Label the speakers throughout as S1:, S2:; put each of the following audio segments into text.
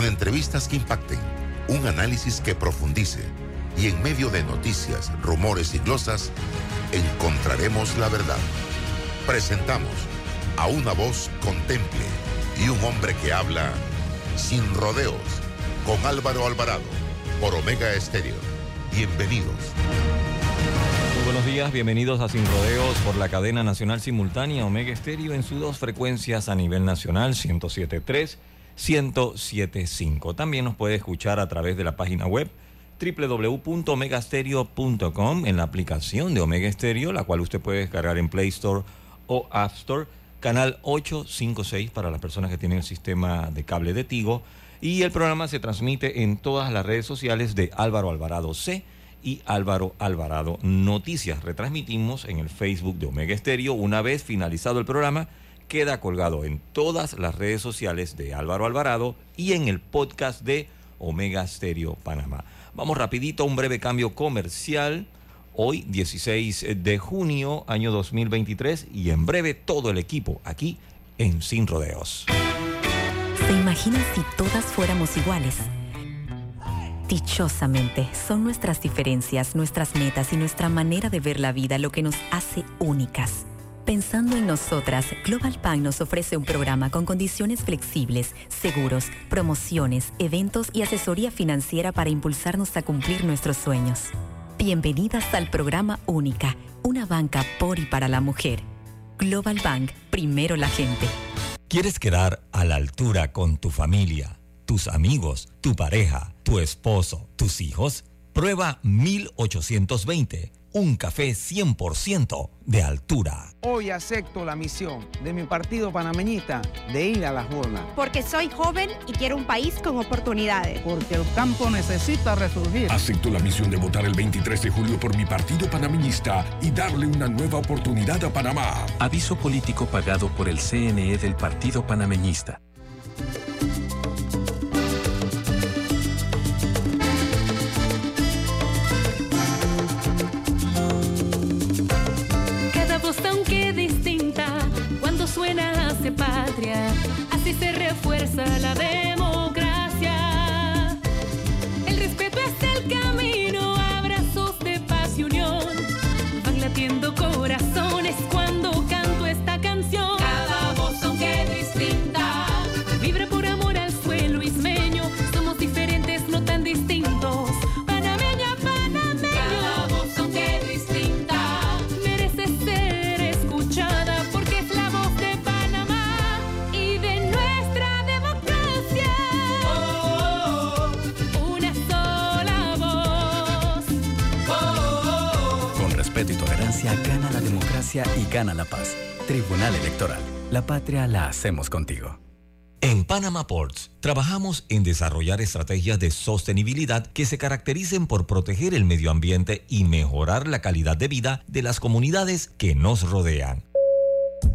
S1: con entrevistas que impacten, un análisis que profundice y en medio de noticias, rumores y glosas, encontraremos la verdad. Presentamos a una voz contemple y un hombre que habla sin rodeos con Álvaro Alvarado por Omega Estéreo. Bienvenidos.
S2: Muy buenos días, bienvenidos a Sin Rodeos por la cadena nacional simultánea Omega Estéreo en sus dos frecuencias a nivel nacional, 107.3, 107.5. También nos puede escuchar a través de la página web www.omegastereo.com en la aplicación de Omega Stereo, la cual usted puede descargar en Play Store o App Store, canal 856 para las personas que tienen el sistema de cable de Tigo. Y el programa se transmite en todas las redes sociales de Álvaro Alvarado C y Álvaro Alvarado Noticias. Retransmitimos en el Facebook de Omega Stereo. Una vez finalizado el programa, queda colgado en todas las redes sociales de Álvaro Alvarado y en el podcast de Omega Stereo Panamá. Vamos rapidito a un breve cambio comercial. Hoy, 16 de junio, año 2023, y en breve todo el equipo aquí en Sin Rodeos.
S3: ¿Se imaginan si todas fuéramos iguales? Dichosamente, son nuestras diferencias, nuestras metas y nuestra manera de ver la vida lo que nos hace únicas. Pensando en nosotras, Global Bank nos ofrece un programa con condiciones flexibles, seguros, promociones, eventos y asesoría financiera para impulsarnos a cumplir nuestros sueños. Bienvenidas al programa Única, una banca por y para la mujer. Global Bank, primero la gente.
S2: ¿Quieres quedar a la altura con tu familia, tus amigos, tu pareja, tu esposo, tus hijos? Prueba 1820 un café 100% de altura.
S4: Hoy acepto la misión de mi partido panameñista de ir a las urnas.
S5: Porque soy joven y quiero un país con oportunidades.
S4: Porque el campo necesita resurgir.
S6: Acepto la misión de votar el 23 de julio por mi partido panameñista y darle una nueva oportunidad a Panamá.
S7: Aviso político pagado por el CNE del Partido Panameñista.
S8: Y
S7: gana la paz. Tribunal Electoral. La patria la hacemos contigo.
S2: En Panama Ports trabajamos en desarrollar estrategias de sostenibilidad que se caractericen por proteger el medio ambiente y mejorar la calidad de vida de las comunidades que nos rodean.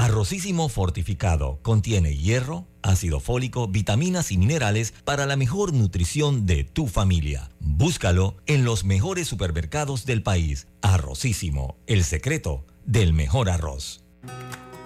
S2: Arrocísimo fortificado contiene hierro, ácido fólico, vitaminas y minerales para la mejor nutrición de tu familia. Búscalo en los mejores supermercados del país. Arrocísimo, el secreto del mejor arroz.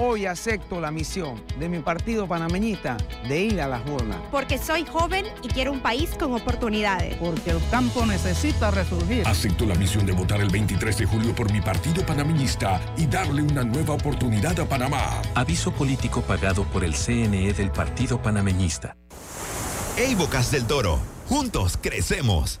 S4: Hoy acepto la misión de mi partido panameñista de ir a las urnas.
S5: Porque soy joven y quiero un país con oportunidades.
S4: Porque el campo necesita resurgir.
S6: Acepto la misión de votar el 23 de julio por mi partido panameñista y darle una nueva oportunidad a Panamá.
S9: Aviso político pagado por el CNE del Partido Panameñista.
S10: Ey Bocas del Toro, juntos crecemos.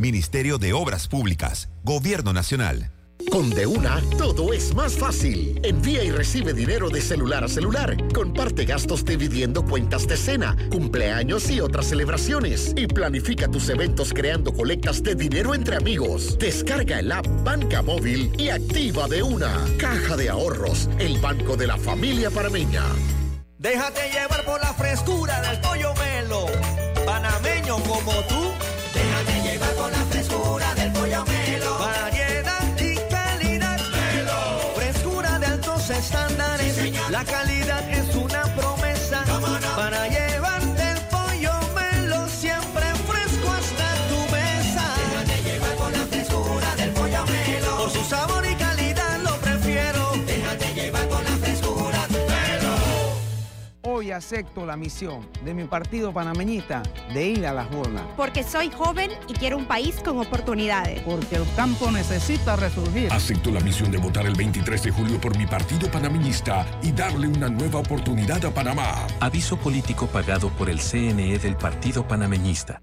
S10: Ministerio de Obras Públicas, Gobierno Nacional.
S11: Con De Una, todo es más fácil. Envía y recibe dinero de celular a celular. Comparte gastos dividiendo cuentas de cena, cumpleaños y otras celebraciones. Y planifica tus eventos creando colectas de dinero entre amigos. Descarga el app Banca Móvil y activa De Una. Caja de Ahorros, el banco de la familia parameña.
S12: Déjate llevar por la frescura del pollo melo. Panameño como tú. La calidad
S4: Acepto la misión de mi partido panameñista de ir a las urnas.
S5: Porque soy joven y quiero un país con oportunidades.
S4: Porque el campo necesita resurgir.
S6: Acepto la misión de votar el 23 de julio por mi partido panameñista y darle una nueva oportunidad a Panamá.
S9: Aviso político pagado por el CNE del Partido Panameñista.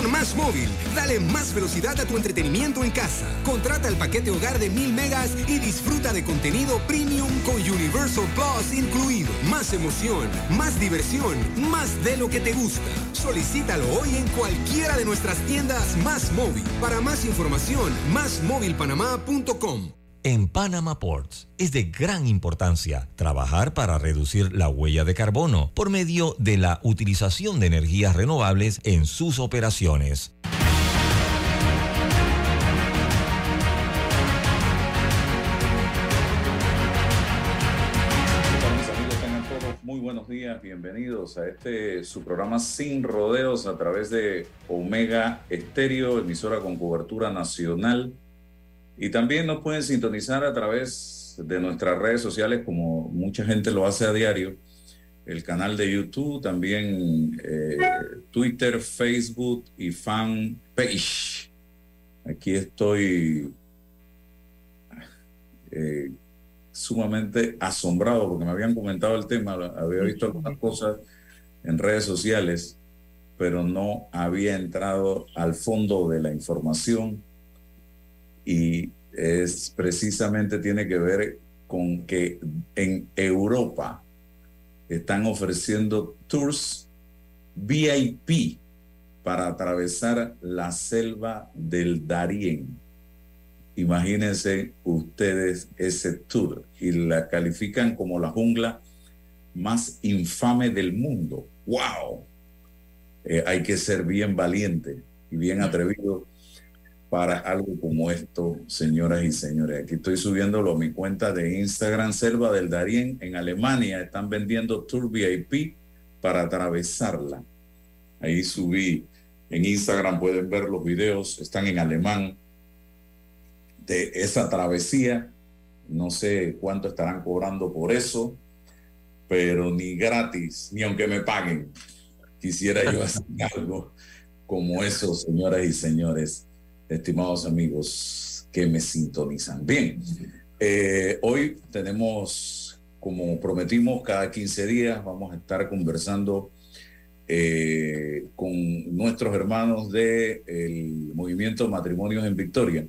S13: Con Más Móvil, dale más velocidad a tu entretenimiento en casa. Contrata el paquete hogar de 1000 megas y disfruta de contenido premium con Universal Plus incluido. Más emoción, más diversión, más de lo que te gusta. Solicítalo hoy en cualquiera de nuestras tiendas Más Móvil. Para más información, másmóvilpanamá.com.
S2: En Panama Ports es de gran importancia trabajar para reducir la huella de carbono por medio de la utilización de energías renovables en sus operaciones.
S14: Muy buenos días, bienvenidos a este su programa Sin Rodeos a través de Omega Estéreo, emisora con cobertura nacional. Y también nos pueden sintonizar a través de nuestras redes sociales, como mucha gente lo hace a diario. El canal de YouTube, también eh, Twitter, Facebook y fan page. Aquí estoy eh, sumamente asombrado porque me habían comentado el tema, había visto algunas cosas en redes sociales, pero no había entrado al fondo de la información y es precisamente tiene que ver con que en Europa están ofreciendo tours VIP para atravesar la selva del Darién. Imagínense ustedes ese tour y la califican como la jungla más infame del mundo. ¡Wow! Eh, hay que ser bien valiente y bien atrevido para algo como esto, señoras y señores. Aquí estoy subiéndolo a mi cuenta de Instagram, Selva del Darién, en Alemania. Están vendiendo Tour VIP para atravesarla. Ahí subí en Instagram, pueden ver los videos, están en alemán. de esa travesía. No sé cuánto estarán cobrando por eso, pero ni gratis, ni aunque me paguen, quisiera yo hacer algo como eso, señoras y señores, estimados amigos que me sintonizan. Bien, eh, hoy tenemos, como prometimos, cada 15 días vamos a estar conversando eh, con nuestros hermanos del el movimiento Matrimonios en Victoria,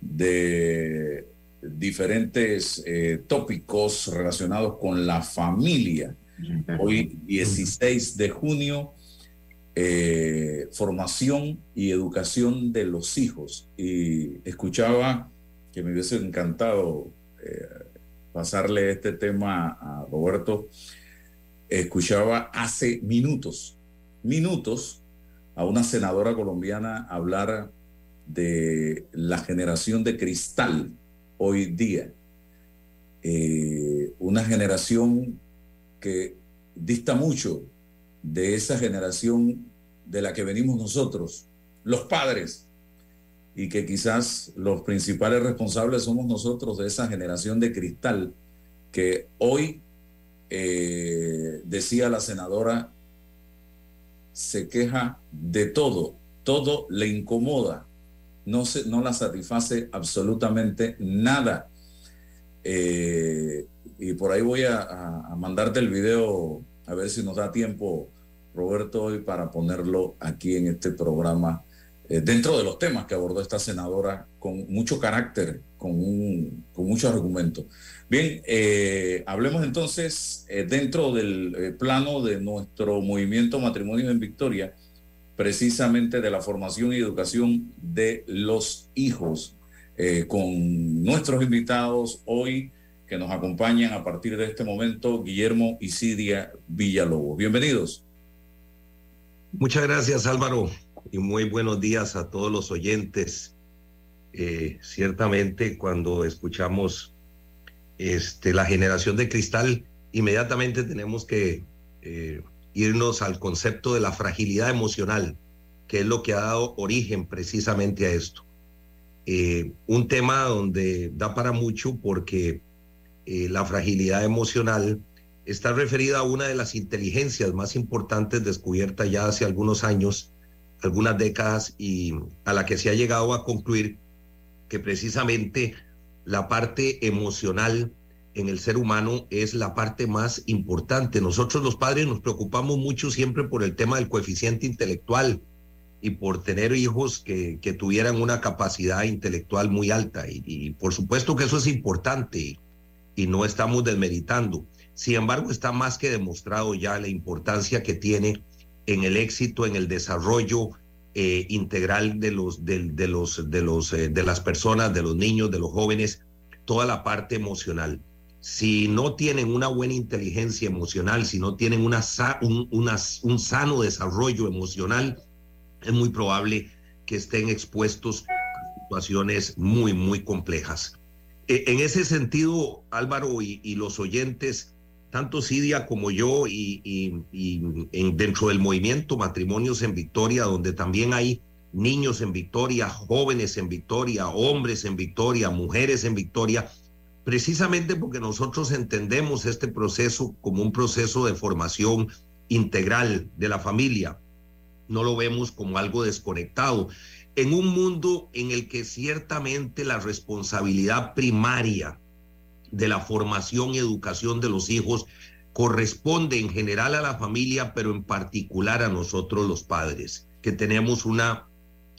S14: de diferentes eh, tópicos relacionados con la familia. Hoy, 16 de junio, eh, formación y educación de los hijos. Y escuchaba que me hubiese encantado pasarle este tema a Roberto escuchaba hace minutos, minutos, a una senadora colombiana hablar de la generación de cristal hoy día. Eh, una generación que dista mucho de esa generación de la que venimos nosotros, los padres, y que quizás los principales responsables somos nosotros de esa generación de cristal que hoy eh, decía la senadora, se queja de todo, todo le incomoda, no, se, no la satisface absolutamente nada. Eh, y por ahí voy a, mandarte el video, a ver si nos da tiempo, Roberto, hoy para ponerlo aquí en este programa, eh, dentro de los temas que abordó esta senadora con mucho carácter, con, un, con mucho argumento. Bien, eh, hablemos entonces eh, dentro del eh, plano de nuestro movimiento Matrimonio en Victoria, precisamente de la formación y educación de los hijos, con nuestros invitados hoy que nos acompañan a partir de este momento, Guillermo y Sidia Villalobos. Bienvenidos.
S15: Muchas gracias Álvaro y muy buenos días a todos los oyentes. ciertamente cuando escuchamos este, la generación de cristal, inmediatamente tenemos que eh, irnos al concepto de la fragilidad emocional, que es lo que ha dado origen precisamente a esto. Eh, un tema donde da para mucho porque eh, la fragilidad emocional está referida a una de las inteligencias más importantes descubiertas ya hace algunos años, algunas décadas, y a la que se ha llegado a concluir que precisamente la parte emocional en el ser humano es la parte más importante. Nosotros los padres nos preocupamos mucho siempre por el tema del coeficiente intelectual y por tener hijos que, tuvieran una capacidad intelectual muy alta. Y, por supuesto que eso es importante y, no estamos desmeritando. Sin embargo, está más que demostrado ya la importancia que tiene en el éxito, en el desarrollo eh, integral de los, de, los, de, los, eh, de las personas, de los niños, de los jóvenes, toda la parte emocional. Si no tienen una buena inteligencia emocional, si no tienen una, un, un sano desarrollo emocional, es muy probable que estén expuestos a situaciones muy, muy complejas. E, en ese sentido, Álvaro y, los oyentes, tanto Sidia como yo y, dentro del movimiento Matrimonios en Victoria, donde también hay niños en Victoria, jóvenes en Victoria, hombres en Victoria, mujeres en Victoria, precisamente porque nosotros entendemos este proceso como un proceso de formación integral de la familia. No lo vemos como algo desconectado. En un mundo en el que ciertamente la responsabilidad primaria de la formación y educación de los hijos corresponde en general a la familia, pero en particular a nosotros los padres, que tenemos una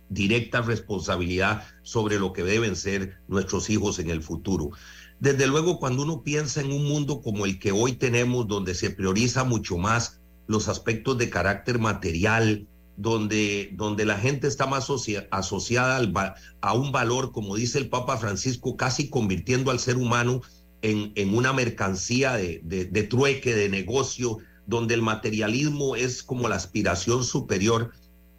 S15: directa responsabilidad sobre lo que deben ser nuestros hijos en el futuro. Desde luego, cuando uno piensa en un mundo como el que hoy tenemos, donde se prioriza mucho más los aspectos de carácter material, donde, donde la gente está más asociada al, a un valor, como dice el Papa Francisco, casi convirtiendo al ser humano en, en una mercancía de, de trueque, de negocio, donde el materialismo es como la aspiración superior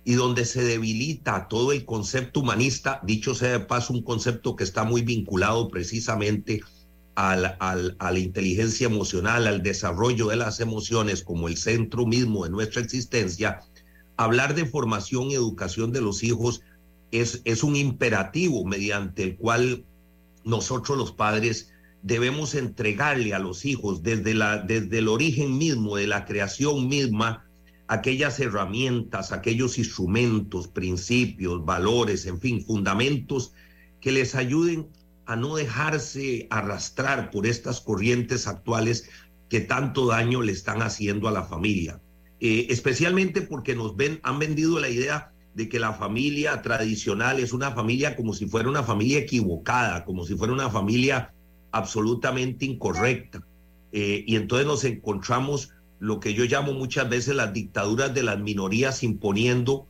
S15: y donde se debilita todo el concepto humanista, dicho sea de paso, un concepto que está muy vinculado precisamente al, a la inteligencia emocional, al desarrollo de las emociones como el centro mismo de nuestra existencia, hablar de formación y educación de los hijos es, es un imperativo mediante el cual nosotros los padres debemos entregarle a los hijos desde, la, desde el origen mismo, de la creación misma, aquellas herramientas, aquellos instrumentos, principios, valores, en fin, fundamentos que les ayuden a no dejarse arrastrar por estas corrientes actuales que tanto daño le están haciendo a la familia. Eh, especialmente porque nos ven, han vendido la idea de que la familia tradicional es una familia como si fuera una familia equivocada, como si fuera una familia absolutamente incorrecta. Eh, y entonces nos encontramos lo que yo llamo muchas veces las dictaduras de las minorías imponiendo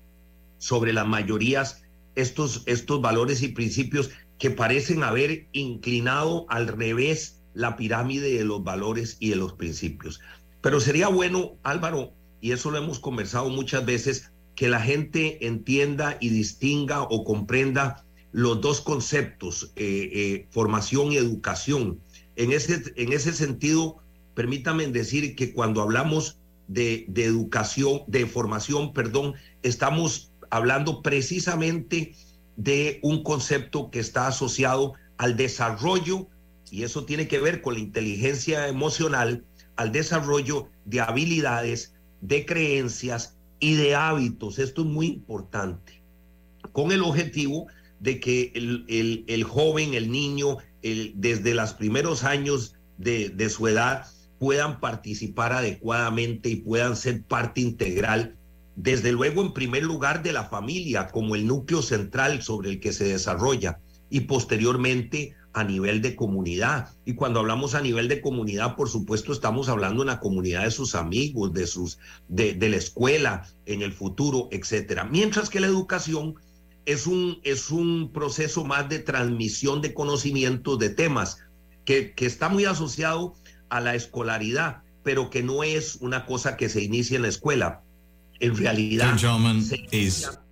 S15: sobre las mayorías estos, estos valores y principios que parecen haber inclinado al revés la pirámide de los valores y de los principios. Pero sería bueno, Álvaro, y eso lo hemos conversado muchas veces, que la gente entienda y distinga o comprenda los dos conceptos, eh, eh, formación y educación. En ese, en ese sentido, permítanme decir que cuando hablamos de, de educación, de formación, perdón, estamos hablando precisamente de un concepto que está asociado al desarrollo, y eso tiene que ver con la inteligencia emocional, al desarrollo de habilidades, de creencias y de hábitos. Esto es muy importante, con el objetivo de que el, el, joven, el niño, el, desde los primeros años de, de su edad, puedan participar adecuadamente y puedan ser parte integral desde luego en primer lugar de la familia como el núcleo central sobre el que se desarrolla y posteriormente a nivel de comunidad. Y cuando hablamos a nivel de comunidad, por supuesto, estamos hablando de la comunidad de sus amigos, de sus de, de la escuela en el futuro, etcétera. Mientras que la educación es un, es un proceso más de transmisión de conocimientos de temas que, que está muy asociado a la escolaridad, pero que no es una cosa que se inicia en la escuela en realidad, se inicia,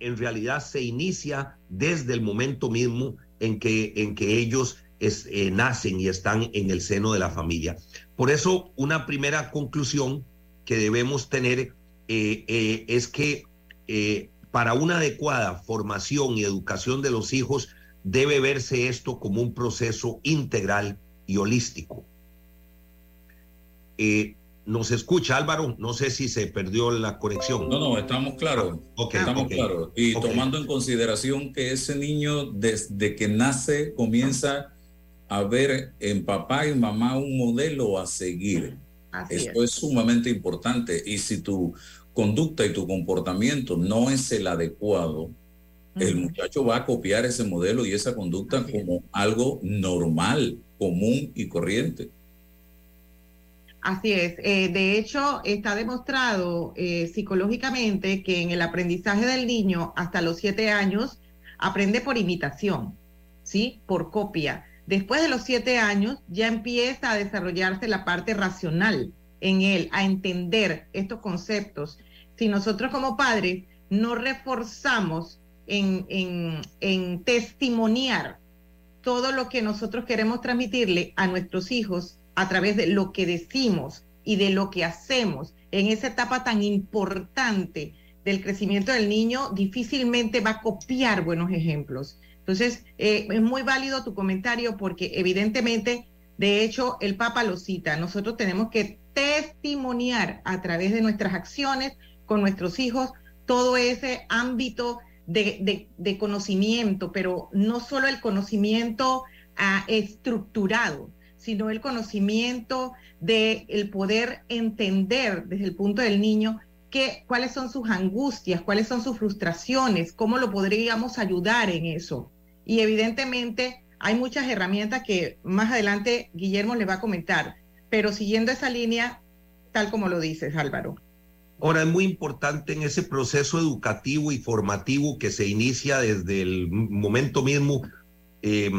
S15: en realidad se inicia desde el momento mismo en que, en que ellos eh, nacen y están en el seno de la familia. Por eso, una primera conclusión que debemos tener eh, eh, es que para una adecuada formación y educación de los hijos debe verse esto como un proceso integral y holístico. Nos escucha Álvaro, no sé si se perdió la conexión.
S14: No, no, estamos claros. estamos claros. Y tomando en consideración que ese niño desde que nace comienza a ver en papá y mamá un modelo a seguir. Esto es. sumamente importante. Y si tu conducta y tu comportamiento no es el adecuado, el muchacho va a copiar ese modelo y esa conducta como algo normal, común y corriente.
S16: Así es. Eh, de hecho, está demostrado eh, psicológicamente que en el aprendizaje del niño hasta los siete años aprende por imitación, ¿sí? Por copia. Después de los siete años ya empieza a desarrollarse la parte racional en él, a entender estos conceptos. Si nosotros como padres no reforzamos en, testimoniar todo lo que nosotros queremos transmitirle a nuestros hijos, a través de lo que decimos y de lo que hacemos en esa etapa tan importante del crecimiento del niño, difícilmente va a copiar buenos ejemplos. Entonces, eh, es muy válido tu comentario porque evidentemente, de hecho, el Papa lo cita, nosotros tenemos que testimoniar a través de nuestras acciones con nuestros hijos todo ese ámbito de, conocimiento, pero no solo el conocimiento ah, estructurado, sino el conocimiento de el poder entender desde el punto del niño que, cuáles son sus angustias, cuáles son sus frustraciones, cómo lo podríamos ayudar en eso. Y evidentemente hay muchas herramientas que más adelante Guillermo le va a comentar, pero siguiendo esa línea, tal como lo dices, Álvaro.
S15: Ahora es muy importante en ese proceso educativo y formativo que se inicia desde el momento mismo Eh,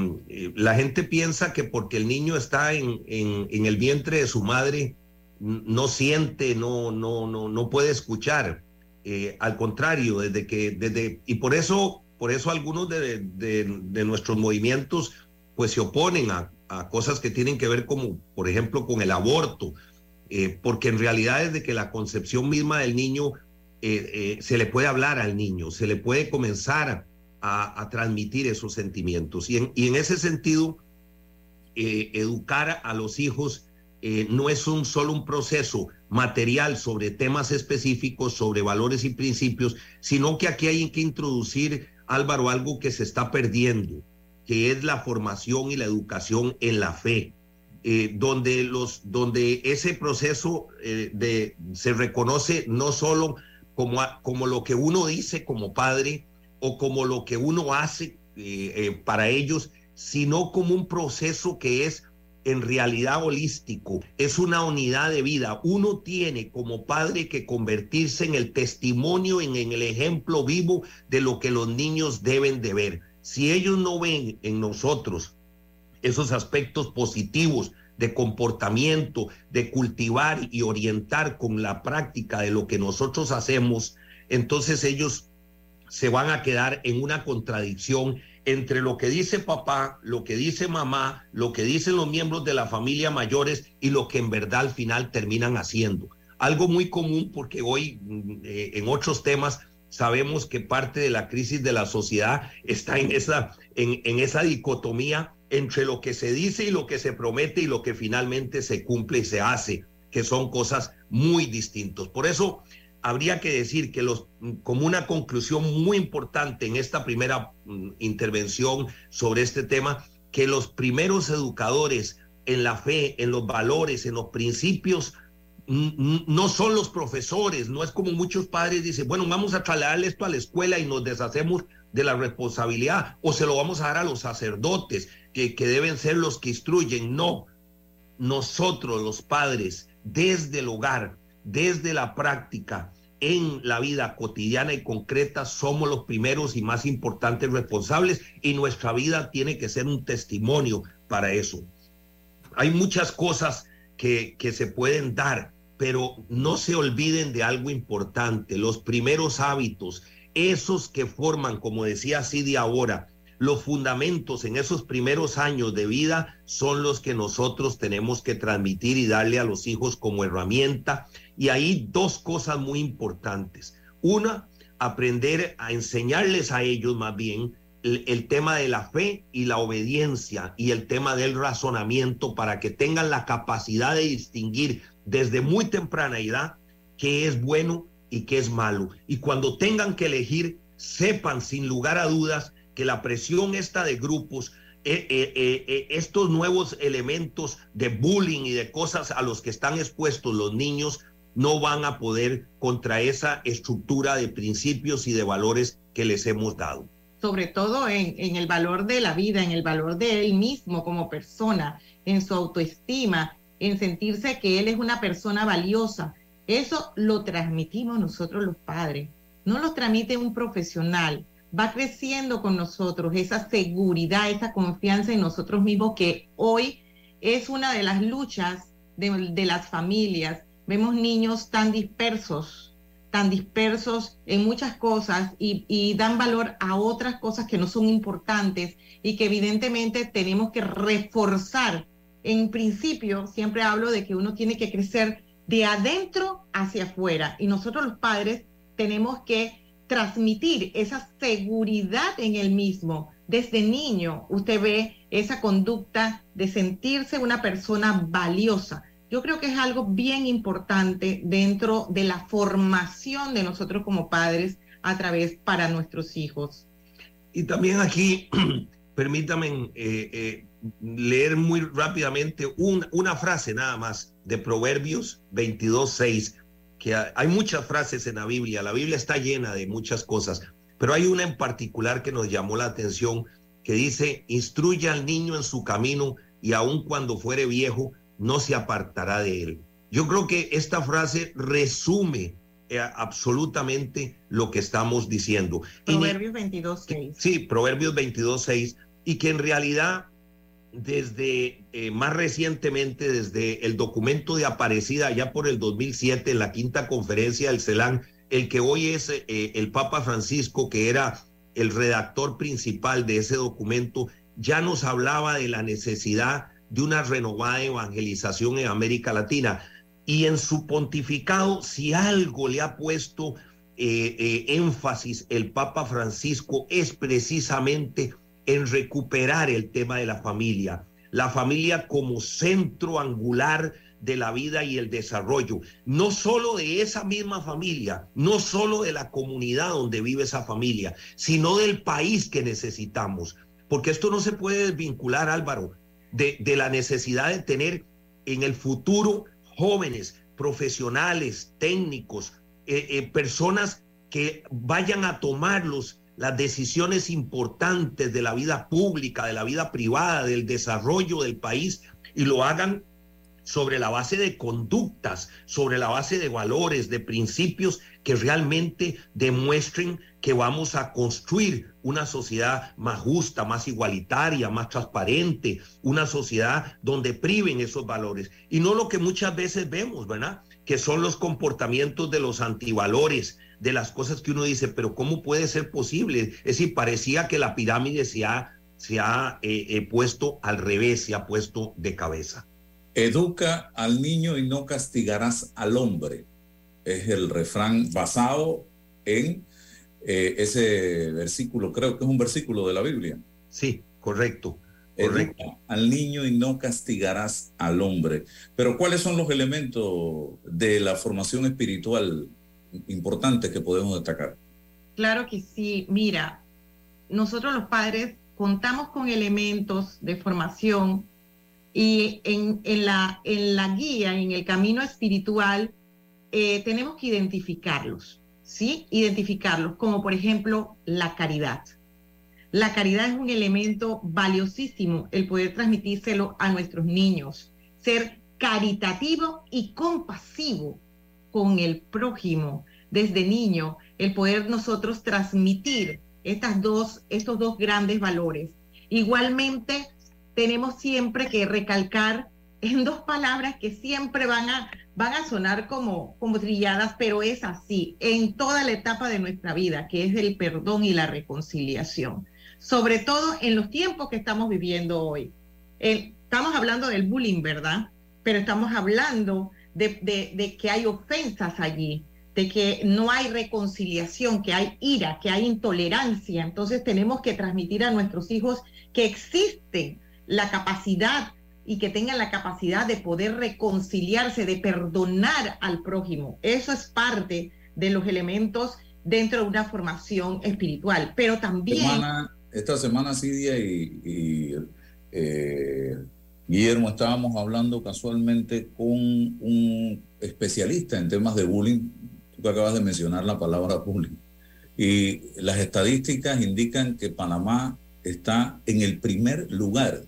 S15: la gente piensa que porque el niño está en, en, el vientre de su madre, no siente, no, no, no, no puede escuchar. Eh, al contrario, desde que, desde, y por eso, por eso algunos de, de, nuestros movimientos pues se oponen a, a, cosas que tienen que ver como, por ejemplo, con el aborto, eh, porque en realidad desde que la concepción misma del niño se le puede hablar al niño, se le puede comenzar a, transmitir esos sentimientos. Y en, ese sentido, educar a los hijos no es un solo un proceso material sobre temas específicos, sobre valores y principios, sino que aquí hay que introducir, Álvaro, algo que se está perdiendo, que es la formación y la educación en la fe. Eh, donde, los, donde ese proceso eh, se reconoce no solo como, como lo que uno dice como padre o como lo que uno hace eh, para ellos, sino como un proceso que es en realidad holístico, es una unidad de vida. Uno tiene como padre que convertirse en el testimonio, en, el ejemplo vivo de lo que los niños deben de ver. Si ellos no ven en nosotros esos aspectos positivos de comportamiento, de cultivar y orientar con la práctica de lo que nosotros hacemos, entonces ellos se van a quedar en una contradicción entre lo que dice papá, lo que dice mamá, lo que dicen los miembros de la familia mayores y lo que en verdad al final terminan haciendo. Algo muy común porque hoy mm, eh, en otros temas sabemos que parte de la crisis de la sociedad está en esa, en, en esa dicotomía entre lo que se dice y lo que se promete y lo que finalmente se cumple y se hace, que son cosas muy distintos. Por eso habría que decir que los, como una conclusión muy importante en esta primera mm, intervención sobre este tema, que los primeros educadores en la fe, en los valores, en los principios, no son los profesores, no es como muchos padres dicen, bueno, vamos a trasladarle esto a la escuela y nos deshacemos de la responsabilidad, o se lo vamos a dar a los sacerdotes, que, que deben ser los que instruyen. No, nosotros los padres, desde el hogar, desde la práctica en la vida cotidiana y concreta somos los primeros y más importantes responsables y nuestra vida tiene que ser un testimonio para eso. Hay muchas cosas que, que se pueden dar, pero no se olviden de algo importante, los primeros hábitos, esos que forman, como decía Sidi ahora, los fundamentos en esos primeros años de vida son los que nosotros tenemos que transmitir y darle a los hijos como herramienta. Y hay dos cosas muy importantes. Una, aprender a enseñarles a ellos más bien el, tema de la fe y la obediencia y el tema del razonamiento para que tengan la capacidad de distinguir desde muy temprana edad qué es bueno y qué es malo. Y cuando tengan que elegir, sepan sin lugar a dudas que la presión esta de grupos, eh, eh, eh, estos nuevos elementos de bullying y de cosas a los que están expuestos los niños, no van a poder contra esa estructura de principios y de valores que les hemos dado.
S16: Sobre todo en, en el valor de la vida, en el valor de él mismo como persona, en su autoestima, en sentirse que él es una persona valiosa. Eso lo transmitimos nosotros los padres, no lo transmite un profesional, va creciendo con nosotros esa seguridad, esa confianza en nosotros mismos que hoy es una de las luchas de, las familias. Vemos niños tan dispersos, tan dispersos en muchas cosas y, y, dan valor a otras cosas que no son importantes y que evidentemente tenemos que reforzar. En principio, siempre hablo de que uno tiene que crecer de adentro hacia afuera y nosotros los padres tenemos que transmitir esa seguridad en el mismo. Desde niño usted ve esa conducta de sentirse una persona valiosa. Yo creo que es algo bien importante dentro de la formación de nosotros como padres a través para nuestros hijos.
S15: Y también aquí, permítame eh, eh, leer muy rápidamente una frase nada más de Proverbios 22.6 que hay muchas frases en la Biblia, la Biblia está llena de muchas cosas, pero hay una en particular que nos llamó la atención, que dice, instruye al niño en su camino y aun cuando fuere viejo, no se apartará de él. Yo creo que esta frase resume eh, absolutamente lo que estamos diciendo.
S16: Proverbios 22.6.
S15: Sí, Proverbios 22.6, y que en realidad desde eh, más recientemente, desde el documento de Aparecida, ya por el 2007, en la quinta conferencia del CELAN, el que hoy es eh, el Papa Francisco, que era el redactor principal de ese documento, ya nos hablaba de la necesidad de una renovada evangelización en América Latina. Y en su pontificado, si algo le ha puesto eh, énfasis el Papa Francisco es precisamente en recuperar el tema de la familia, la familia como centro angular de la vida y el desarrollo, no solo de esa misma familia, no solo de la comunidad donde vive esa familia, sino del país que necesitamos, porque esto no se puede desvincular, Álvaro, de, de la necesidad de tener en el futuro jóvenes, profesionales, técnicos, eh, eh, personas que vayan a tomar los, las decisiones importantes de la vida pública, de la vida privada, del desarrollo del país y lo hagan sobre la base de conductas, sobre la base de valores, de principios que realmente demuestren que vamos a construir una sociedad más justa, más igualitaria, más transparente, una sociedad donde priven esos valores. Y no lo que muchas veces vemos, ¿verdad? Que son los comportamientos de los antivalores, de las cosas que uno dice, pero ¿cómo puede ser posible? Es decir, parecía que la pirámide se ha, se ha eh, eh, puesto al revés, se ha puesto de cabeza.
S14: Educa al niño y no castigarás al hombre. Es el refrán basado en eh, ese versículo, creo que es un versículo de la Biblia.
S15: Sí, correcto.
S14: Educa al niño y no castigarás al hombre. Pero ¿cuáles son los elementos de la formación espiritual importantes que podemos destacar?
S16: Claro que sí. Mira, nosotros los padres contamos con elementos de formación y en, en, la, en la guía, en el camino espiritual, eh, tenemos que identificarlos, ¿sí? Identificarlos, como por ejemplo la caridad. La caridad es un elemento valiosísimo, el poder transmitírselo a nuestros niños, ser caritativo y compasivo con el prójimo desde niño, el poder nosotros transmitir estas dos, estos dos grandes valores. Igualmente, tenemos siempre que recalcar en dos palabras que siempre van a, van a sonar como, como trilladas, pero es así, en toda la etapa de nuestra vida, que es el perdón y la reconciliación, sobre todo en los tiempos que estamos viviendo hoy. estamos hablando del bullying, ¿verdad? Pero estamos hablando de, que hay ofensas allí, de que no hay reconciliación, que hay ira, que hay intolerancia. Entonces tenemos que transmitir a nuestros hijos que existe la capacidad y que tengan la capacidad de poder reconciliarse, de perdonar al prójimo. Eso es parte de los elementos dentro de una formación espiritual, pero también...
S14: esta semana, Cidia y, eh, Guillermo, estábamos hablando casualmente con un especialista en temas de bullying. Tú acabas de mencionar la palabra bullying. Y las estadísticas indican que Panamá está en el primer lugar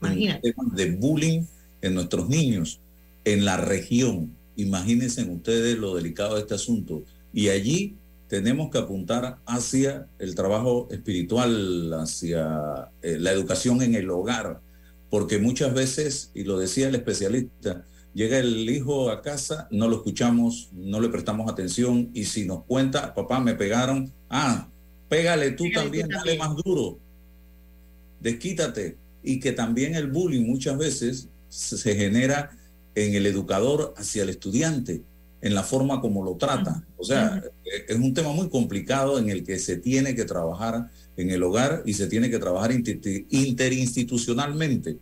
S14: de bullying en nuestros niños en la región. Imagínense ustedes lo delicado de este asunto. Y allí tenemos que apuntar hacia el trabajo espiritual, hacia eh, la educación en el hogar, porque muchas veces, y lo decía el especialista, llega el hijo a casa, no lo escuchamos, no le prestamos atención, y si nos cuenta, papá, me pegaron, ah, pégale tú también, dale más duro, desquítate. Y que también el bullying muchas veces se genera en el educador hacia el estudiante, en la forma como lo trata. O sea, e-, es un tema muy complicado en el que se tiene que trabajar en el hogar y se tiene que trabajar interinstitucionalmente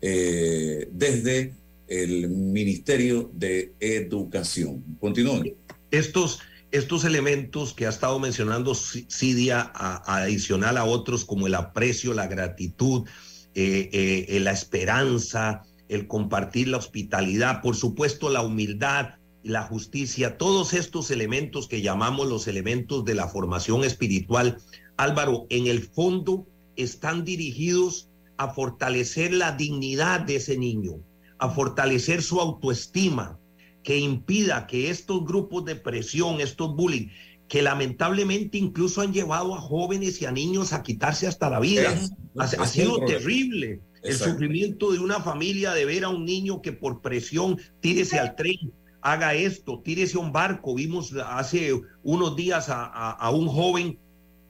S14: eh, desde el Ministerio de Educación. Continúen.
S15: Estos, estos elementos que ha estado mencionando Cidia, adicional a otros como el aprecio, la gratitud, eh, eh, la esperanza, el compartir la hospitalidad, por supuesto la humildad, la justicia, todos estos elementos que llamamos los elementos de la formación espiritual, Álvaro, en el fondo están dirigidos a fortalecer la dignidad de ese niño, a fortalecer su autoestima, que impida que estos grupos de presión, estos bullying, que lamentablemente incluso han llevado a jóvenes y a niños a quitarse hasta la vida. ha, sido terrible el sufrimiento de una familia de ver a un niño que por presión tírese al tren, haga esto, tírese a un barco. Vimos hace unos días a, un joven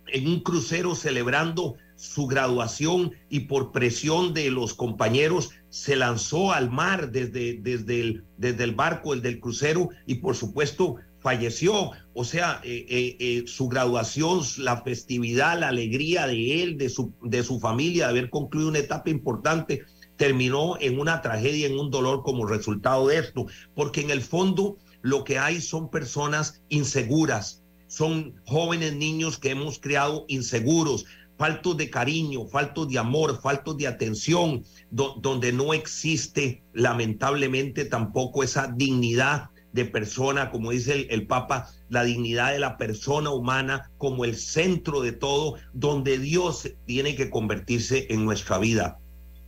S15: en un crucero celebrando su graduación y por presión de los compañeros se lanzó al mar desde, desde, el, desde el barco, el del crucero, y por supuesto falleció. O sea, eh, eh, eh, su graduación, la festividad, la alegría de él, de su, de su familia, de haber concluido una etapa importante, terminó en una tragedia, en un dolor como resultado de esto. Porque en el fondo lo que hay son personas inseguras, son jóvenes niños que hemos creado inseguros, faltos de cariño, faltos de amor, faltos de atención, donde no existe lamentablemente tampoco esa dignidad de persona, como dice el, el, Papa, la dignidad de la persona humana como el centro de todo, donde Dios tiene que convertirse en nuestra vida.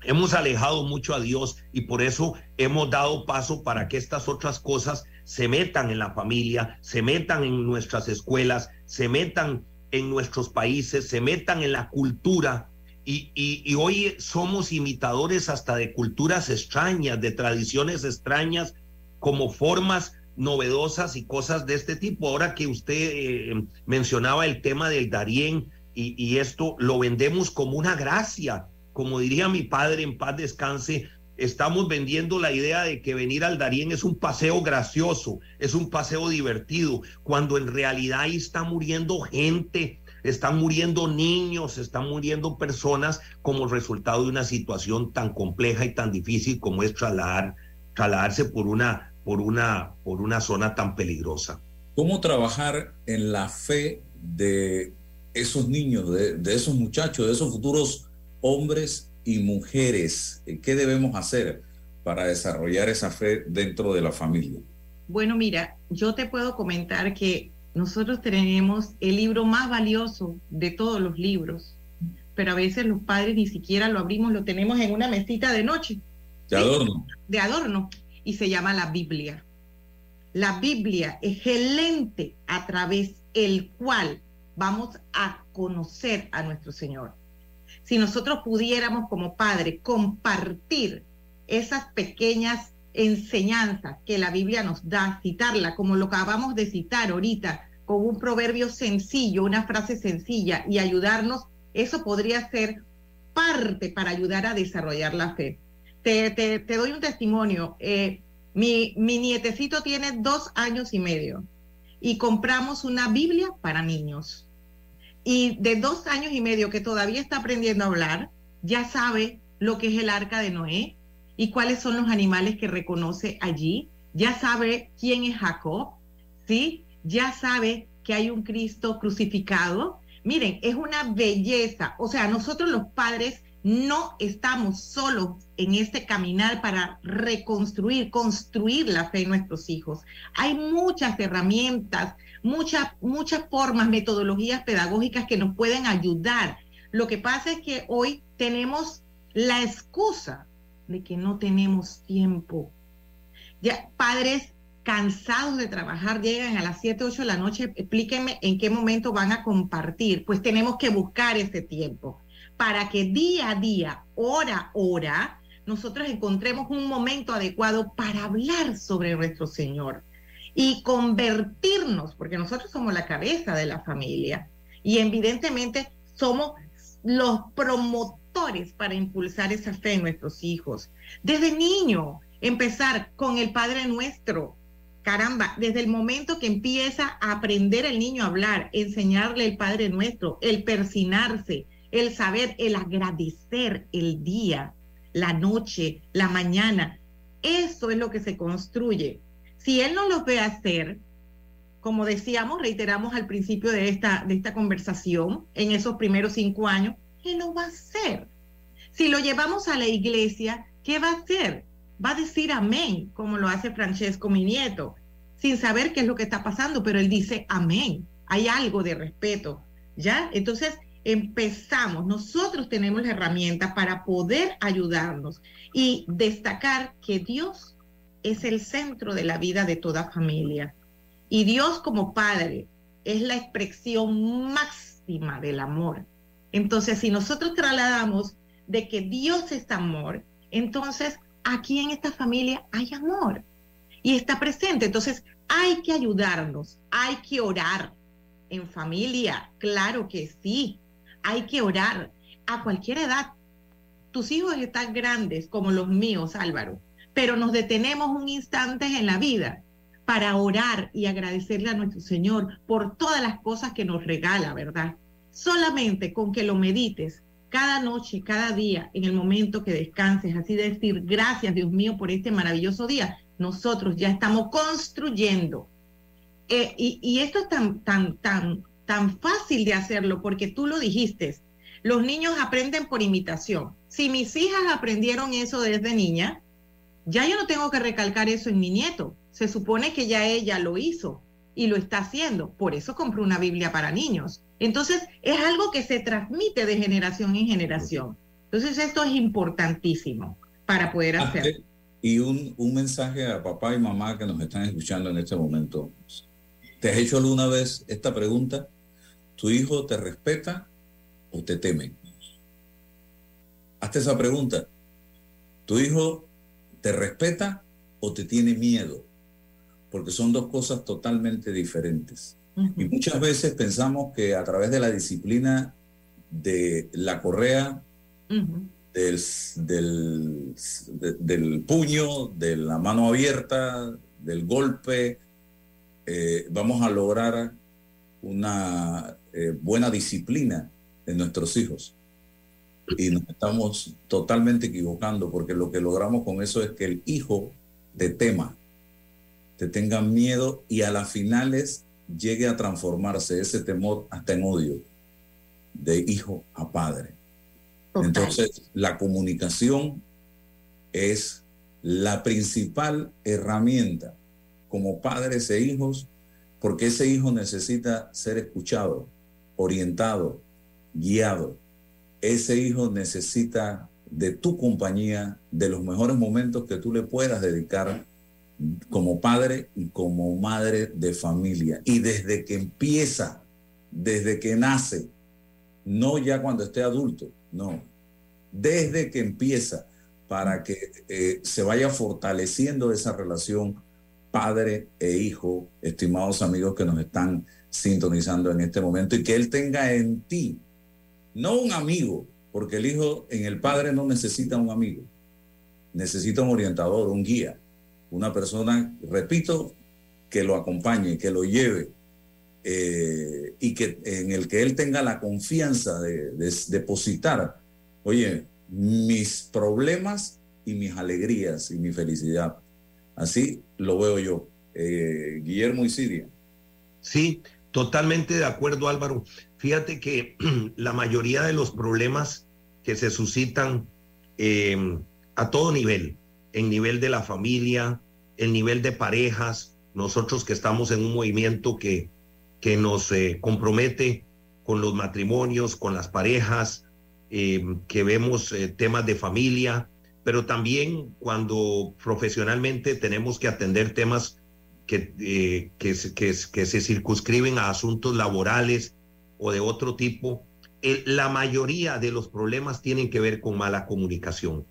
S15: Hemos alejado mucho a Dios y por eso hemos dado paso para que estas otras cosas se metan en la familia, se metan en nuestras escuelas, se metan en nuestros países, se metan en la cultura. Y, y, hoy somos imitadores hasta de culturas extrañas, de tradiciones extrañas, como formas novedosas y cosas de este tipo. Ahora que usted eh, mencionaba el tema del Darién y, esto lo vendemos como una gracia, como diría mi padre en paz descanse, estamos vendiendo la idea de que venir al Darién es un paseo gracioso, es un paseo divertido, cuando en realidad ahí está muriendo gente, están muriendo niños, están muriendo personas como resultado de una situación tan compleja y tan difícil como es trasladar, trasladarse por una, por, una, por una zona tan peligrosa.
S14: ¿Cómo trabajar en la fe de esos niños, de, de esos muchachos, de esos futuros hombres y mujeres? ¿Qué debemos hacer para desarrollar esa fe dentro de la familia?
S16: Bueno, mira, yo te puedo comentar que nosotros tenemos el libro más valioso de todos los libros, pero a veces los padres ni siquiera lo abrimos, lo tenemos en una mesita de noche.
S14: De adorno.
S16: De adorno. Y se llama la Biblia. La Biblia es el lente a través el cual vamos a conocer a nuestro Señor si nosotros pudiéramos como padres compartir esas pequeñas enseñanzas que la Biblia nos da, citarla como lo acabamos de citar ahorita, con un proverbio sencillo, una frase sencilla y ayudarnos, eso podría ser parte para ayudar a desarrollar la fe. Te, te, te doy un testimonio. Eh, mi, mi nietecito tiene dos años y medio y compramos una Biblia para niños y de dos años y medio que todavía está aprendiendo a hablar, ya sabe lo que es el arca de Noé y cuáles son los animales que reconoce allí, ya sabe quién es Jacob, ¿sí? Ya sabe que hay un Cristo crucificado. Miren, es una belleza. O sea, nosotros los padres no estamos solos en este caminar para reconstruir, construir la fe en nuestros hijos. Hay muchas herramientas, muchas, muchas formas, metodologías pedagógicas que nos pueden ayudar. Lo que pasa es que hoy tenemos la excusa de que no tenemos tiempo. Ya padres cansados de trabajar llegan a las 7, 8 de la noche, explíquenme en qué momento van a compartir. Pues tenemos que buscar ese tiempo para que día a día, hora a hora, nosotros encontremos un momento adecuado para hablar sobre nuestro Señor y convertirnos, porque nosotros somos la cabeza de la familia y evidentemente somos los promotores para impulsar esa fe en nuestros hijos. Desde niño, empezar con el Padre Nuestro. Caramba, desde el momento que empieza a aprender el niño a hablar, enseñarle el Padre Nuestro, el persinarse, el saber, el agradecer el día, la noche, la mañana. Eso es lo que se construye si él no los ve hacer, como decíamos, reiteramos al principio de esta, de esta conversación, en esos primeros cinco años, él no va a hacer. Si lo llevamos a la iglesia, ¿qué va a hacer? Va a decir amén, como lo hace Francesco, mi nieto, sin saber qué es lo que está pasando, pero él dice amén. Hay algo de respeto, ¿ya? Entonces, empezamos, nosotros tenemos la herramienta para poder ayudarnos y destacar que Dios es el centro de la vida de toda familia. Y Dios como Padre es la expresión máxima del amor. Entonces, si nosotros trasladamos de que Dios es amor, entonces aquí en esta familia hay amor y está presente. Entonces, hay que ayudarnos, hay que orar en familia, claro que sí, hay que orar a cualquier edad. Tus hijos están grandes como los míos, Álvaro pero nos detenemos un instante en la vida para orar y agradecerle a nuestro Señor por todas las cosas que nos regala, ¿verdad? Solamente con que lo medites cada noche, cada día, en el momento que descanses, así decir, gracias Dios mío por este maravilloso día, nosotros ya estamos construyendo. Eh, y, y, esto es tan, tan, tan, tan fácil de hacerlo porque tú lo dijiste. Los niños aprenden por imitación. Si mis hijas aprendieron eso desde niña, ya yo no tengo que recalcar eso en mi nieto. Se supone que ya ella lo hizo y lo está haciendo. Por eso compró una Biblia para niños. Entonces, es algo que se transmite de generación en generación. Entonces, esto es importantísimo para poder hacer.
S14: Y un, un mensaje a papá y mamá que nos están escuchando en este momento. ¿Te has hecho alguna vez esta pregunta? ¿Tu hijo te respeta o te teme? Hazte esa pregunta. ¿Tu hijo te respeta o te tiene miedo? Porque son dos cosas totalmente diferentes. Y muchas veces pensamos que a través de la disciplina de la correa, del, del, del, puño, de la mano abierta, del golpe, eh, vamos a lograr una eh, buena disciplina en nuestros hijos. Y nos estamos totalmente equivocando porque lo que logramos con eso es que el hijo te tema, te tenga miedo y a las finales llegue a transformarse ese temor hasta en odio de hijo a padre. Entonces, la comunicación es la principal herramienta como padres e hijos, porque ese hijo necesita ser escuchado, orientado, guiado. Ese hijo necesita de tu compañía, de los mejores momentos que tú le puedas dedicar como padre y como madre de familia. Y desde que empieza, desde que nace, no ya cuando esté adulto, no, desde que empieza, para que eh, se vaya fortaleciendo esa relación padre e hijo, estimados amigos que nos están sintonizando en este momento, y que Él tenga en ti, no un amigo, porque el hijo en el padre no necesita un amigo, necesita un orientador, un guía, una persona, repito, que lo acompañe, que lo lleve, eh, y que en el que Él tenga la confianza de, depositar, oye, mis problemas y mis alegrías y mi felicidad. Así lo veo yo. Eh, Guillermo y Siria.
S15: Sí, Totalmente de acuerdo, Álvaro. Fíjate que la mayoría de los problemas que se suscitan em, a todo nivel, en nivel de la familia, en nivel de parejas, nosotros que estamos en un movimiento que, que nos eh, compromete con los matrimonios, con las parejas, em, que vemos eh, temas de familia, pero también cuando profesionalmente tenemos que atender temas que, eh, que, que, que, se circunscriben a asuntos laborales o de otro tipo, la mayoría de los problemas tienen que ver con mala comunicación.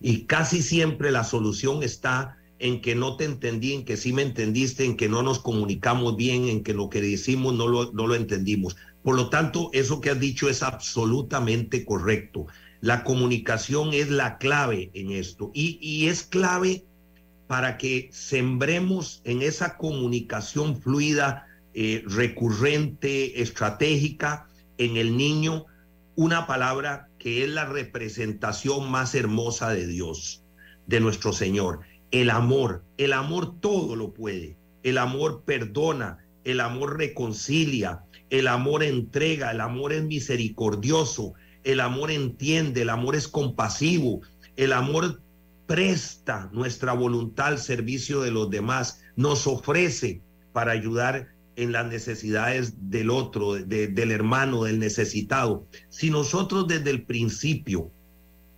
S15: Y casi siempre la solución está en que no te entendí, en que sí me entendiste, en que no nos comunicamos bien, en que lo que decimos no lo, no lo entendimos. Por lo tanto, eso que has dicho es absolutamente correcto. La comunicación es la clave en esto y, y es clave para que sembremos en esa comunicación fluida, eh, recurrente, estratégica en el niño una palabra que es la representación más hermosa de Dios, de nuestro Señor. El amor, el amor todo lo puede. El amor perdona, el amor reconcilia, el amor entrega, el amor es misericordioso, el amor entiende, el amor es compasivo, el amor presta nuestra voluntad al servicio de los demás, nos ofrece para ayudar en las necesidades del otro, del hermano, del necesitado. Si nosotros desde el principio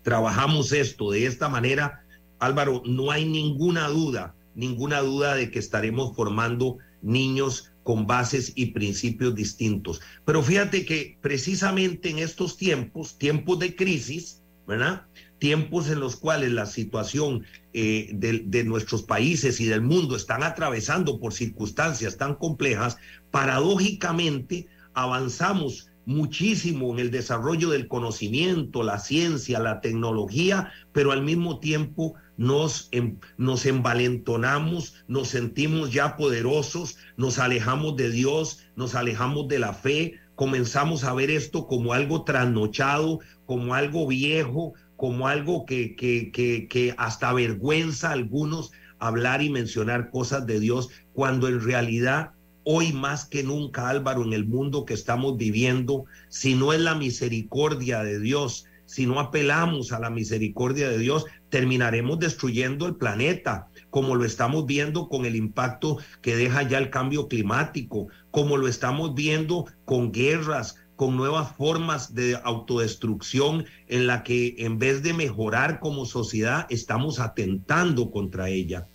S15: trabajamos esto de esta manera, Álvaro, no hay ninguna duda, ninguna duda de que estaremos formando niños con bases y principios distintos. Pero fíjate que precisamente en estos tiempos, tiempos de crisis, ¿verdad? Tiempos en los cuales la situación eh, de, nuestros países y del mundo están atravesando por circunstancias tan complejas, paradójicamente avanzamos muchísimo en el desarrollo del conocimiento, la ciencia, la tecnología, pero al mismo tiempo nos, em, nos envalentonamos, nos sentimos ya poderosos, nos alejamos de Dios, nos alejamos de la fe, comenzamos a ver esto como algo trasnochado, como algo viejo, como algo que, que, que, que hasta avergüenza a algunos hablar y mencionar cosas de Dios, cuando en realidad hoy más que nunca, Álvaro, en el mundo que estamos viviendo, si no es la misericordia de Dios, si no apelamos a la misericordia de Dios, terminaremos destruyendo el planeta, como lo estamos viendo con el impacto que deja ya el cambio climático, como lo estamos viendo con guerras, con nuevas formas de autodestrucción en la que en vez de mejorar como sociedad, estamos atentando contra ella.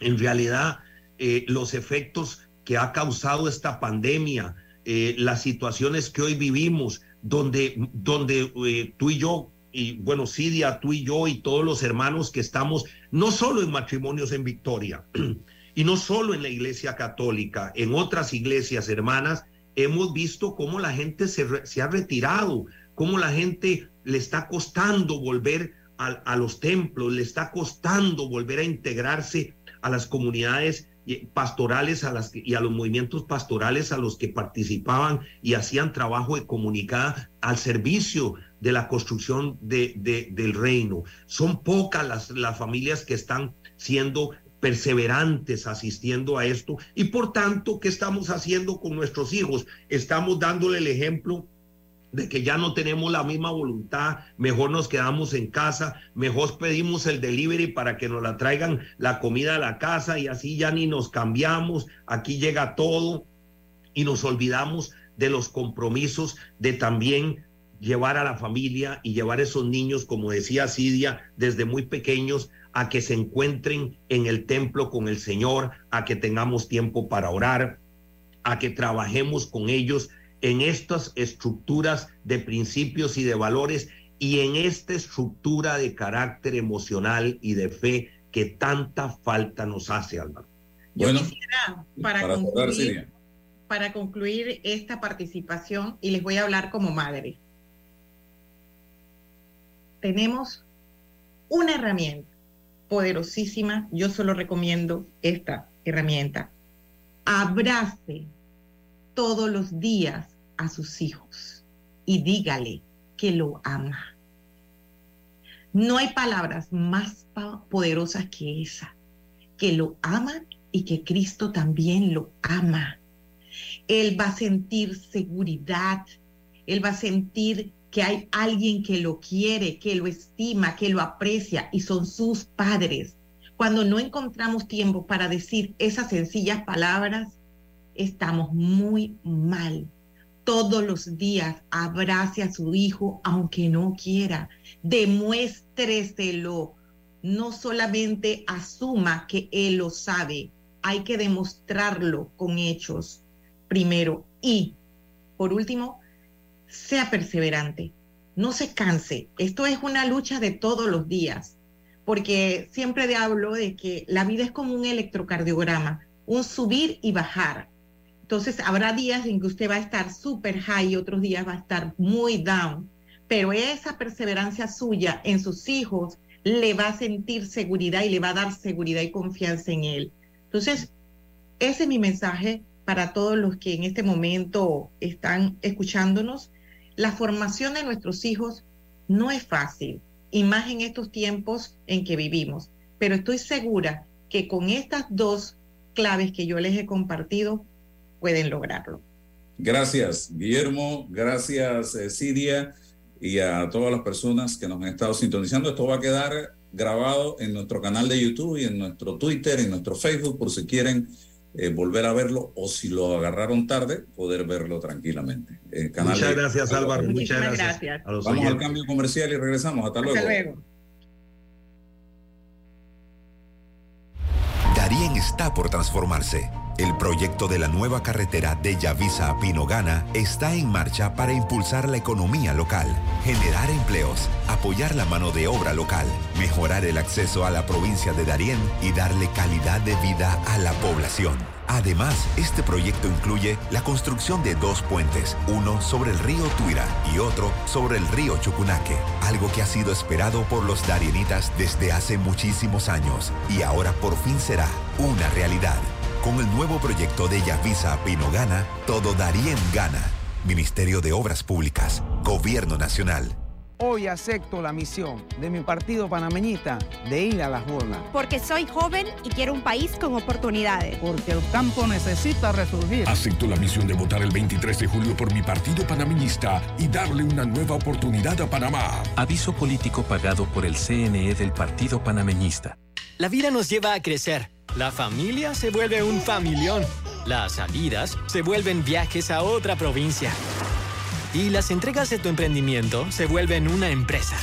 S15: En realidad, eh, los efectos que ha causado esta pandemia, eh, las situaciones que hoy vivimos, donde, donde eh, tú y yo, y bueno, Sidia, tú y yo y todos los hermanos que estamos, no solo en matrimonios en Victoria, y no solo en la iglesia católica, en otras iglesias hermanas, hemos visto cómo la gente se, se ha retirado, cómo la gente le está costando volver a, los templos, le está costando volver a integrarse a las comunidades pastorales a y a los movimientos pastorales a los que participaban y hacían trabajo de comunicada al servicio de la construcción de, de, del reino. Son pocas las familias que están siendo perseverantes asistiendo a esto y por tanto, ¿qué estamos haciendo con nuestros hijos? Estamos dándole el ejemplo de que ya no tenemos la misma voluntad, mejor nos quedamos en casa, mejor pedimos el delivery para que nos la traigan la comida a la casa y así ya ni nos cambiamos, aquí llega todo y nos olvidamos de los compromisos de también llevar a la familia y llevar a esos niños, como decía Sidia, desde muy pequeños a que se encuentren en el templo con el Señor, a que tengamos tiempo para orar, a que trabajemos con ellos en estas estructuras de principios y de valores y en esta estructura de carácter emocional y de fe que tanta falta nos hace, Álvaro.
S16: Yo quisiera, para, para, concluir, para concluir esta participación, y les voy a hablar como madre, tenemos una herramienta poderosísima, yo solo recomiendo esta herramienta. Abrace todos los días a sus hijos y dígale que lo ama. No hay palabras más poderosas que esa, que lo ama y que Cristo también lo ama. Él va a sentir seguridad, él va a sentir que hay alguien que lo quiere, que lo estima, que lo aprecia y son sus padres. Cuando no encontramos tiempo para decir esas sencillas palabras, estamos muy mal. Todos los días abrace a su hijo aunque no quiera, demuéstreselo, no solamente asuma que él lo sabe, hay que demostrarlo con hechos. Primero y por último, sea perseverante, no se canse, esto es una lucha de todos los días, porque siempre hablo de que la vida es como un electrocardiograma, un subir y bajar entonces habrá días en que usted va a estar súper high y otros días va a estar muy down, pero esa perseverancia suya en sus hijos le va a sentir seguridad y le va a dar seguridad y confianza en él. Entonces, ese es mi mensaje para todos los que en este momento están escuchándonos. La formación de nuestros hijos no es fácil, y más en estos tiempos en que vivimos, pero estoy segura que con estas dos claves que yo les he compartido, pueden lograrlo.
S14: Gracias, Guillermo. Gracias, eh, Sidia, y a todas las personas que nos han estado sintonizando. Esto va a quedar grabado en nuestro canal de YouTube y en nuestro Twitter, en nuestro Facebook, por si quieren eh, volver a verlo o si lo agarraron tarde, poder verlo tranquilamente.
S15: muchas gracias, Álvaro. Muchas gracias.
S14: Vamos al cambio comercial y regresamos. Hasta, luego. luego.
S10: Darien está por transformarse El proyecto de la nueva carretera de Yavisa a Pinogana está en marcha para impulsar la economía local, generar empleos, apoyar la mano de obra local, mejorar el acceso a la provincia de Darién y darle calidad de vida a la población. Además, este proyecto incluye la construcción de dos puentes, uno sobre el río Tuira y otro sobre el río Chucunaque, algo que ha sido esperado por los darienitas desde hace muchísimos años y ahora por fin será una realidad. Con el nuevo proyecto de Yavisa Pinogana, todo Darien gana. Ministerio de Obras Públicas, Gobierno Nacional.
S4: Hoy acepto la misión de mi partido panameñista de ir a las urnas.
S5: Porque soy joven y quiero un país con oportunidades.
S4: Porque el campo necesita resurgir.
S6: Acepto la misión de votar el 23 de julio por mi partido panameñista y darle una nueva oportunidad a Panamá.
S9: Aviso político pagado por el CNE del Partido Panameñista.
S17: La vida nos lleva a crecer. La familia se vuelve un familión. Las salidas se vuelven viajes a otra provincia. Y las entregas de tu emprendimiento se vuelven una empresa.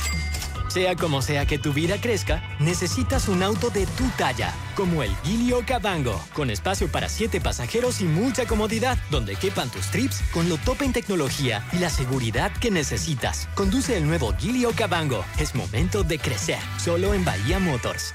S17: Sea como sea que tu vida crezca, necesitas un auto de tu talla, como el Gilio Cabango, con espacio para siete pasajeros y mucha comodidad, donde quepan tus trips con lo top en tecnología y la seguridad que necesitas. Conduce el nuevo Gilio Cabango. Es momento de crecer, solo en Bahía Motors.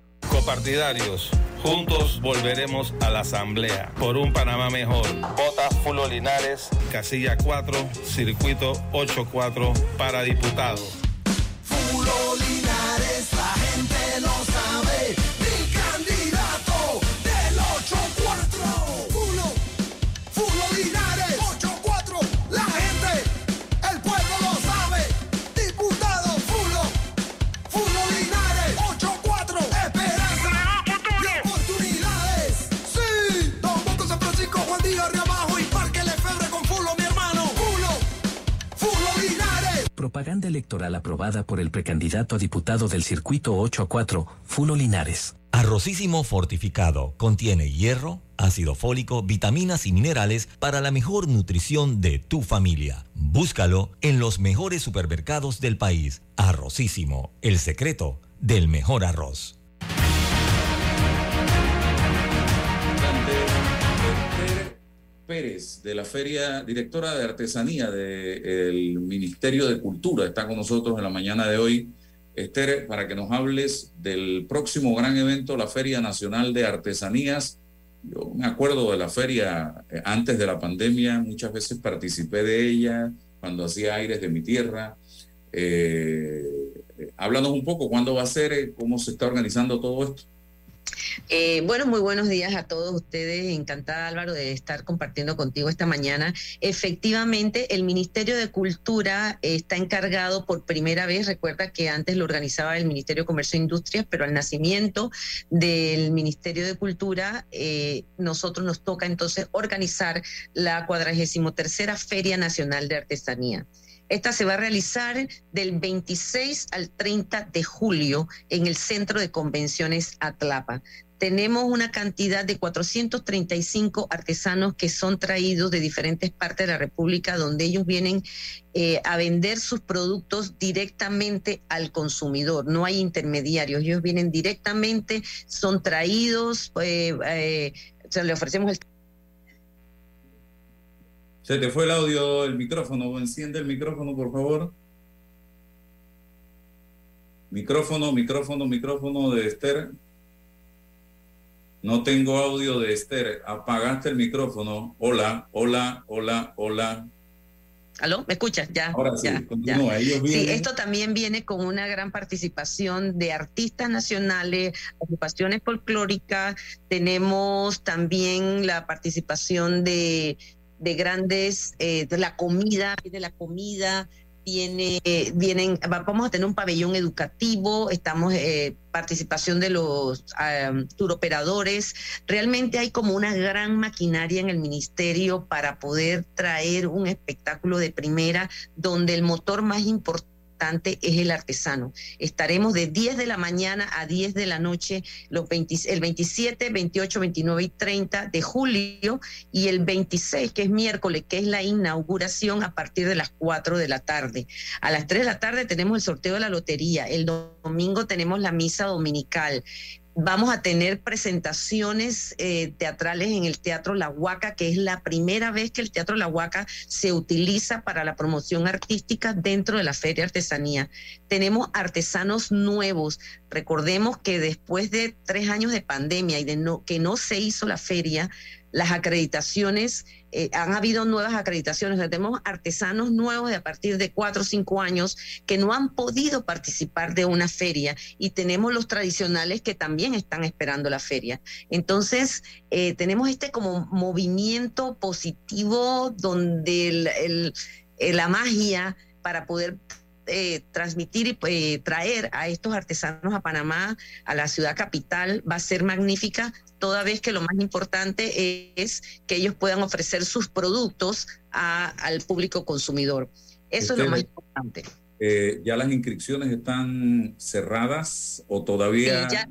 S18: Copartidarios, juntos volveremos a la asamblea por un Panamá mejor. Vota Fulo Linares, casilla 4, circuito 84 para diputado.
S9: Propaganda electoral aprobada por el precandidato a diputado del circuito 8 a 4, Fulo Linares.
S2: Arrocísimo fortificado contiene hierro, ácido fólico, vitaminas y minerales para la mejor nutrición de tu familia. Búscalo en los mejores supermercados del país. Arrocísimo, el secreto del mejor arroz.
S14: Pérez, de la Feria, directora de Artesanía del Ministerio de Cultura, está con nosotros en la mañana de hoy. Esther, para que nos hables del próximo gran evento, la Feria Nacional de Artesanías. Yo me acuerdo de la feria eh, antes de la pandemia, muchas veces participé de ella cuando hacía aires de mi tierra. Eh, eh, háblanos un poco, ¿cuándo va a ser? ¿Cómo se está organizando todo esto?
S19: Eh, bueno, muy buenos días a todos ustedes. Encantada, Álvaro, de estar compartiendo contigo esta mañana. Efectivamente, el Ministerio de Cultura está encargado por primera vez, recuerda que antes lo organizaba el Ministerio de Comercio e Industrias, pero al nacimiento del Ministerio de Cultura, eh, nosotros nos toca entonces organizar la 43 Feria Nacional de Artesanía. Esta se va a realizar del 26 al 30 de julio en el Centro de Convenciones Atlapa. Tenemos una cantidad de 435 artesanos que son traídos de diferentes partes de la República, donde ellos vienen eh, a vender sus productos directamente al consumidor. No hay intermediarios, ellos vienen directamente, son traídos, eh, eh, o sea, le ofrecemos el
S14: Se te fue el audio, el micrófono. Enciende el micrófono, por favor. Micrófono, micrófono, micrófono de Esther. No tengo audio de Esther. Apagaste el micrófono. Hola, hola, hola, hola.
S19: ¿Aló? ¿Me escuchas? Ya.
S14: Ahora sí,
S19: ya,
S14: continúa.
S19: ya.
S14: Ellos
S19: Sí, esto también viene con una gran participación de artistas nacionales, agrupaciones folclóricas. Tenemos también la participación de, de grandes, eh, de la comida, de la comida. viene, vienen, vamos a tener un pabellón educativo, estamos eh, participación de los um, turoperadores. Realmente hay como una gran maquinaria en el ministerio para poder traer un espectáculo de primera donde el motor más importante es el artesano. Estaremos de 10 de la mañana a 10 de la noche los el 27, 28, 29 y 30 de julio y el 26, que es miércoles, que es la inauguración a partir de las 4 de la tarde. A las 3 de la tarde tenemos el sorteo de la lotería, el domingo tenemos la misa dominical. Vamos a tener presentaciones eh, teatrales en el Teatro La Huaca, que es la primera vez que el Teatro La Huaca se utiliza para la promoción artística dentro de la Feria Artesanía. Tenemos artesanos nuevos. Recordemos que después de tres años de pandemia y de no, que no se hizo la feria, las acreditaciones, eh, han habido nuevas acreditaciones, tenemos artesanos nuevos de a partir de cuatro o cinco años que no han podido participar de una feria y tenemos los tradicionales que también están esperando la feria. Entonces, eh, tenemos este como movimiento positivo donde la magia para poder eh, transmitir y eh, traer a estos artesanos a Panamá, a la ciudad capital, va a ser magnífica, toda vez que lo más importante es que ellos puedan ofrecer sus productos al público consumidor. Eso es lo más importante.
S14: Eh, ¿Ya las inscripciones están cerradas o todavía?
S19: ya.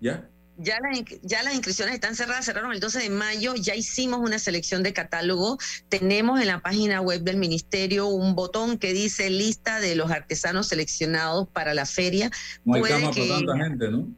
S14: ¿Ya?
S19: Ya las, ya las inscripciones están cerradas, cerraron el 12 de mayo, ya hicimos una selección de catálogo, tenemos en la página web del ministerio un botón que dice lista de los artesanos seleccionados para la feria.
S14: No hay cama para tanta gente, ¿no?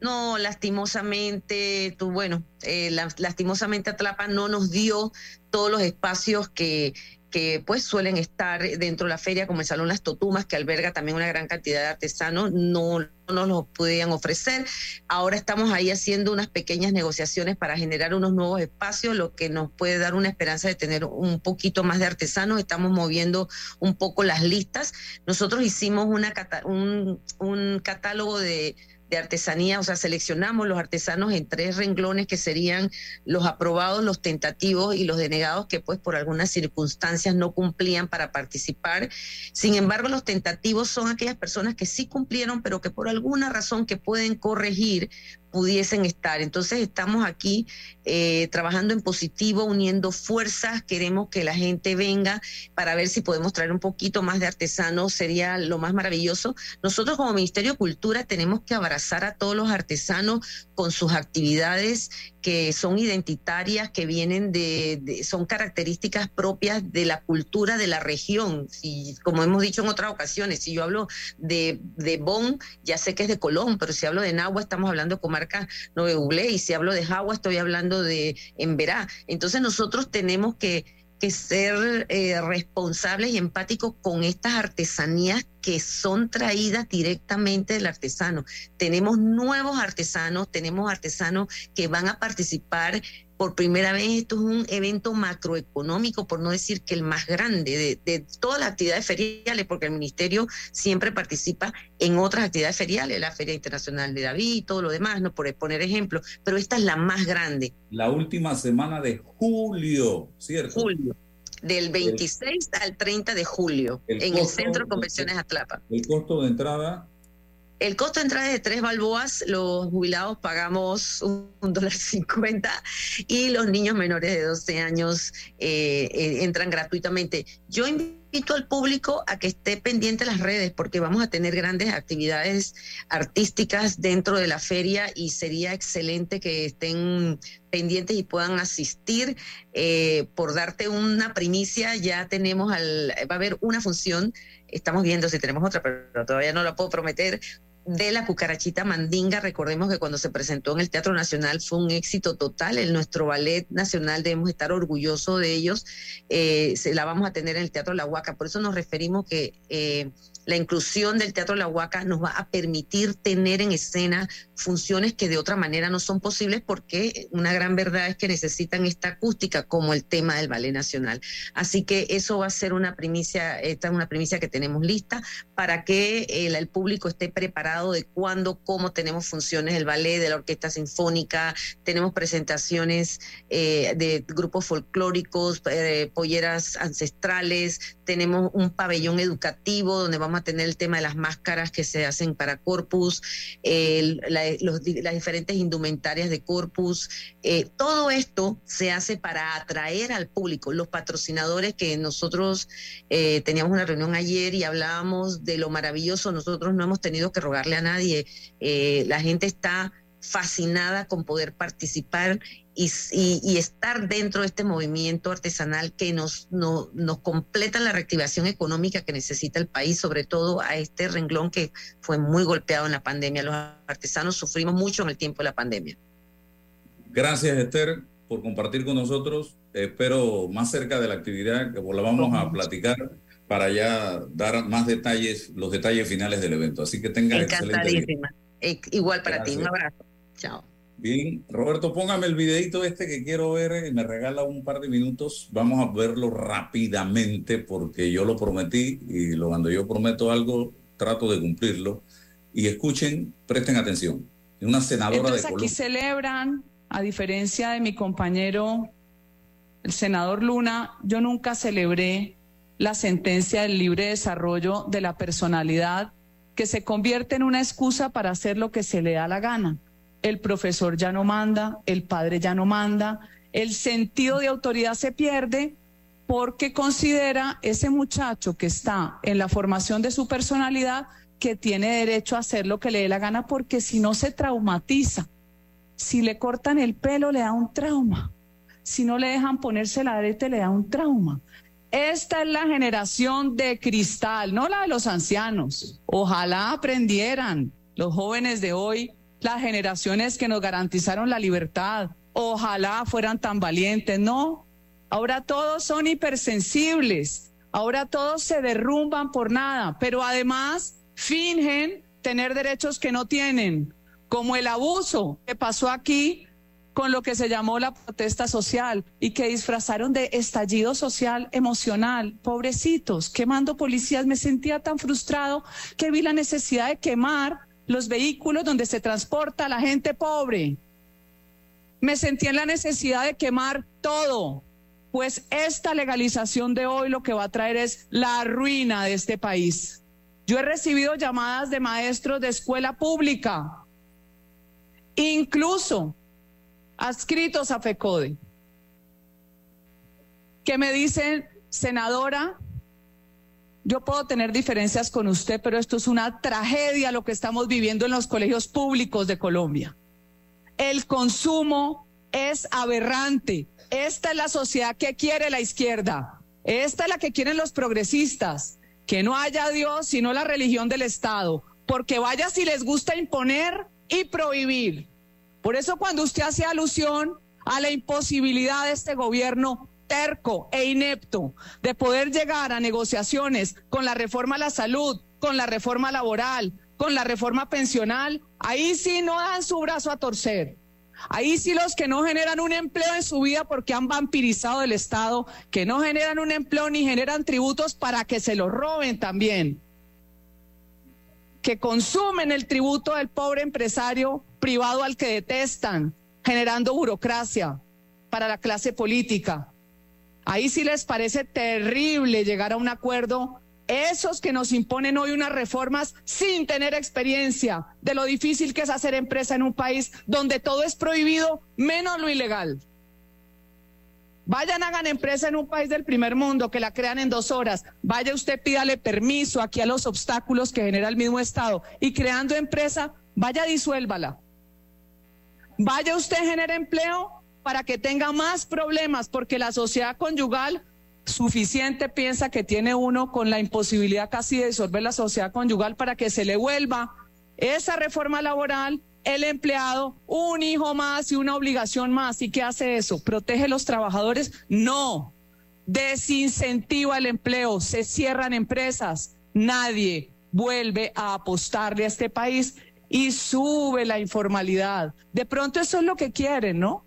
S19: No, lastimosamente, tú, bueno, eh, lastimosamente Atlapa no nos dio todos los espacios que, que pues suelen estar dentro de la feria, como el Salón Las Totumas, que alberga también una gran cantidad de artesanos, no, no nos los podían ofrecer. Ahora estamos ahí haciendo unas pequeñas negociaciones para generar unos nuevos espacios, lo que nos puede dar una esperanza de tener un poquito más de artesanos. Estamos moviendo un poco las listas. Nosotros hicimos una, un, un catálogo de de artesanía, o sea, seleccionamos los artesanos en tres renglones que serían los aprobados, los tentativos y los denegados que pues por algunas circunstancias no cumplían para participar. Sin embargo, los tentativos son aquellas personas que sí cumplieron, pero que por alguna razón que pueden corregir pudiesen estar. Entonces estamos aquí eh, trabajando en positivo, uniendo fuerzas, queremos que la gente venga para ver si podemos traer un poquito más de artesanos, sería lo más maravilloso. Nosotros como Ministerio de Cultura tenemos que abrazar a todos los artesanos con sus actividades que son identitarias, que vienen de, son características propias de la cultura de la región. Y como hemos dicho en otras ocasiones, si yo hablo de, de Bon, ya sé que es de Colón, pero si hablo de Nahua, estamos hablando de comarca Nueve y si hablo de Jagua, estoy hablando de Emberá. Entonces nosotros tenemos que ser eh, responsables y empáticos con estas artesanías que son traídas directamente del artesano. Tenemos nuevos artesanos, tenemos artesanos que van a participar por primera vez. Esto es un evento macroeconómico, por no decir que el más grande de, todas las actividades feriales, porque el ministerio siempre participa en otras actividades feriales, la Feria Internacional de David y todo lo demás, no por poner ejemplo, pero esta es la más grande.
S14: La última semana de julio, ¿cierto?
S19: Julio del 26 al 30 de julio en el Centro de Convenciones Atlapa.
S14: ¿El costo de entrada?
S19: El costo de entrada es de tres balboas, los jubilados pagamos un, dólar cincuenta y los niños menores de 12 años eh, eh, entran gratuitamente. Yo invito al público a que esté pendiente de las redes porque vamos a tener grandes actividades artísticas dentro de la feria y sería excelente que estén pendientes y puedan asistir. Eh, por darte una primicia, ya tenemos al, va a haber una función estamos viendo si tenemos otra, pero todavía no la puedo prometer, de la cucarachita mandinga. Recordemos que cuando se presentó en el Teatro Nacional fue un éxito total. En nuestro ballet nacional debemos estar orgullosos de ellos. Eh, se la vamos a tener en el Teatro La Huaca. Por eso nos referimos que eh, la inclusión del Teatro La Huaca nos va a permitir tener en escena funciones que de otra manera no son posibles porque una gran verdad es que necesitan esta acústica como el tema del Ballet Nacional. Así que eso va a ser una primicia, esta es una primicia que tenemos lista para que el público esté preparado de cuándo, cómo tenemos funciones del ballet, de la orquesta sinfónica, tenemos presentaciones eh, de grupos folclóricos, eh, polleras ancestrales, tenemos un pabellón educativo donde vamos a tener el tema de las máscaras que se hacen para corpus, las diferentes indumentarias de corpus. Eh, todo esto se hace para atraer al público, los patrocinadores que nosotros eh, teníamos una reunión ayer y hablábamos de lo maravilloso, nosotros no hemos tenido que rogarle a nadie, eh, la gente está fascinada con poder participar y, estar dentro de este movimiento artesanal que nos, nos completa la reactivación económica que necesita el país, sobre todo a este renglón que fue muy golpeado en la pandemia. Los artesanos sufrimos mucho en el tiempo de la pandemia.
S14: Gracias, Esther, por compartir con nosotros. Espero más cerca de la actividad que la vamos a platicar para ya dar más detalles, los detalles finales del evento. Así que tenga excelente día.
S19: Igual para ti, un abrazo. Chao.
S14: Bien, Roberto, póngame el videito este que quiero ver y me regala un par de minutos. Vamos a verlo rápidamente porque yo lo prometí y lo, cuando yo prometo algo trato de cumplirlo. Y escuchen, presten atención. Una senadora
S20: Entonces,
S14: de
S20: aquí celebran, a diferencia de mi compañero, el senador Luna, yo nunca celebré la sentencia del libre desarrollo de la personalidad que se convierte en una excusa para hacer lo que se le da la gana el profesor ya no manda, el padre ya no manda, el sentido de autoridad se pierde porque considera ese muchacho que está en la formación de su personalidad que tiene derecho a hacer lo que le dé la gana porque si no se traumatiza. Si le cortan el pelo le da un trauma. Si no le dejan ponerse la arete le da un trauma. Esta es la generación de cristal, no la de los ancianos. Ojalá aprendieran los jóvenes de hoy las generaciones que nos garantizaron la libertad. Ojalá fueran tan valientes, no. Ahora todos son hipersensibles, ahora todos se derrumban por nada, pero además fingen tener derechos que no tienen, como el abuso que pasó aquí con lo que se llamó la protesta social y que disfrazaron de estallido social emocional. Pobrecitos, quemando policías, me sentía tan frustrado que vi la necesidad de quemar los vehículos donde se transporta la gente pobre. Me sentí en la necesidad de quemar todo, pues esta legalización de hoy lo que va a traer es la ruina de este país. Yo he recibido llamadas de maestros de escuela pública, incluso adscritos a FECODE, que me dicen, senadora, yo puedo tener diferencias con usted, pero esto es una tragedia lo que estamos viviendo en los colegios públicos de Colombia. El consumo es aberrante. Esta es la sociedad que quiere la izquierda. Esta es la que quieren los progresistas. Que no haya Dios, sino la religión del Estado. Porque vaya si les gusta imponer y prohibir. Por eso cuando usted hace alusión a la imposibilidad de este gobierno, terco e inepto de poder llegar a negociaciones con la reforma a la salud, con la reforma laboral, con la reforma pensional, ahí sí no dan su brazo a torcer. Ahí sí los que no generan un empleo en su vida porque han vampirizado el Estado, que no generan un empleo ni generan tributos para que se lo roben también, que consumen el tributo del pobre empresario privado al que detestan, generando burocracia para la clase política. Ahí sí les parece terrible llegar a un acuerdo. Esos que nos imponen hoy unas reformas sin tener experiencia de lo difícil que es hacer empresa en un país donde todo es prohibido, menos lo ilegal. Vayan, hagan empresa en un país del primer mundo, que la crean en dos horas. Vaya usted, pídale permiso aquí a los obstáculos que genera el mismo Estado. Y creando empresa, vaya, disuélvala. Vaya usted, genera empleo para que tenga más problemas, porque la sociedad conyugal suficiente piensa que tiene uno con la imposibilidad casi de disolver la sociedad conyugal para que se le vuelva esa reforma laboral, el empleado, un hijo más y una obligación más. ¿Y qué hace eso? ¿Protege a los trabajadores? No. Desincentiva el empleo, se cierran empresas, nadie vuelve a apostarle a este país y sube la informalidad. De pronto eso es lo que quieren, ¿no?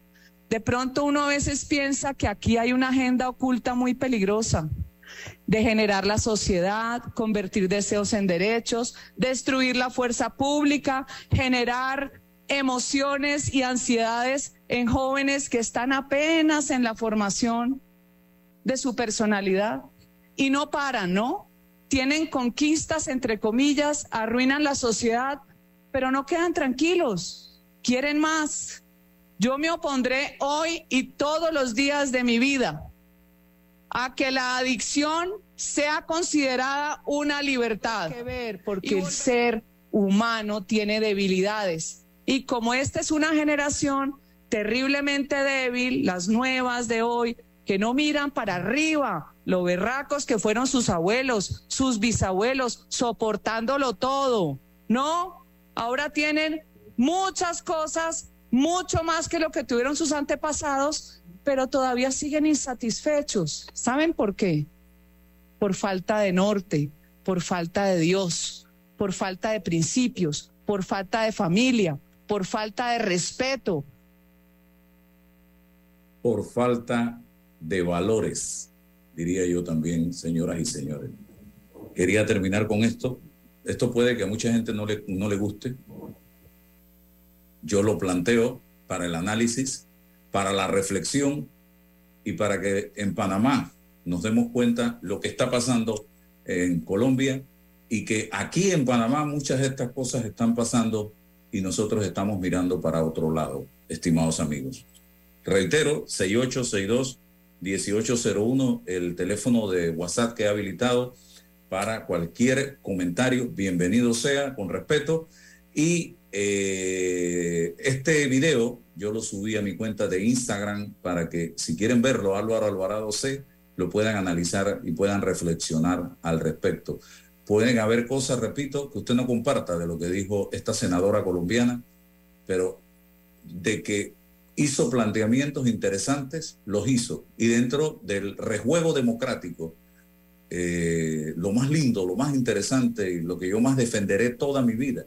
S20: De pronto uno a veces piensa que aquí hay una agenda oculta muy peligrosa. degenerar la sociedad, convertir deseos en derechos, destruir la fuerza pública, generar emociones y ansiedades en jóvenes que están apenas en la formación de su personalidad y no paran, ¿no? Tienen conquistas, entre comillas, arruinan la sociedad, pero no quedan tranquilos, quieren más. Yo me opondré hoy y todos los días de mi vida a que la adicción sea considerada una libertad. Que ver, porque el ser humano tiene debilidades. Y como esta es una generación terriblemente débil, las nuevas de hoy, que no miran para arriba, lo berracos que fueron sus abuelos, sus bisabuelos, soportándolo todo. No, ahora tienen muchas cosas, mucho más que lo que tuvieron sus antepasados, pero todavía siguen insatisfechos. ¿Saben por qué? Por falta de norte, por falta de Dios, por falta de principios, por falta de familia, por falta de respeto.
S14: Por falta de valores, diría yo también, señoras y señores. Quería terminar con esto. Esto puede que a mucha gente no le, no le guste. Yo lo planteo para el análisis para la reflexión y para que en Panamá nos demos cuenta lo que está pasando en Colombia y que aquí en Panamá muchas de estas cosas están pasando y nosotros estamos mirando para otro lado, estimados amigos. Reitero, 6862-1801, el teléfono de WhatsApp que he habilitado para cualquier comentario, bienvenido sea, con respeto. Y eh, este video yo lo subí a mi cuenta de Instagram para que si quieren verlo, Álvaro Alvarado C, lo puedan analizar y puedan reflexionar al respecto. Pueden haber cosas, repito, que usted no comparta de lo que dijo esta senadora colombiana, pero de que hizo planteamientos interesantes, los hizo. Y dentro del rejuego democrático, eh, lo más lindo, lo más interesante y lo que yo más defenderé toda mi vida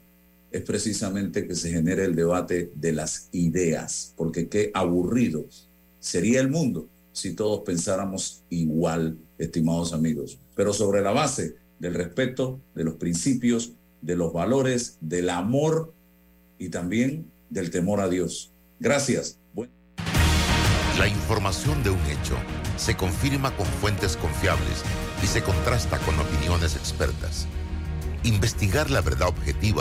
S14: es precisamente que se genere el debate de las ideas, porque qué aburrido sería el mundo si todos pensáramos igual, estimados amigos, pero sobre la base del respeto, de los principios, de los valores, del amor y también del temor a Dios. Gracias.
S21: La información de un hecho se confirma con fuentes confiables y se contrasta con opiniones expertas. Investigar la verdad objetiva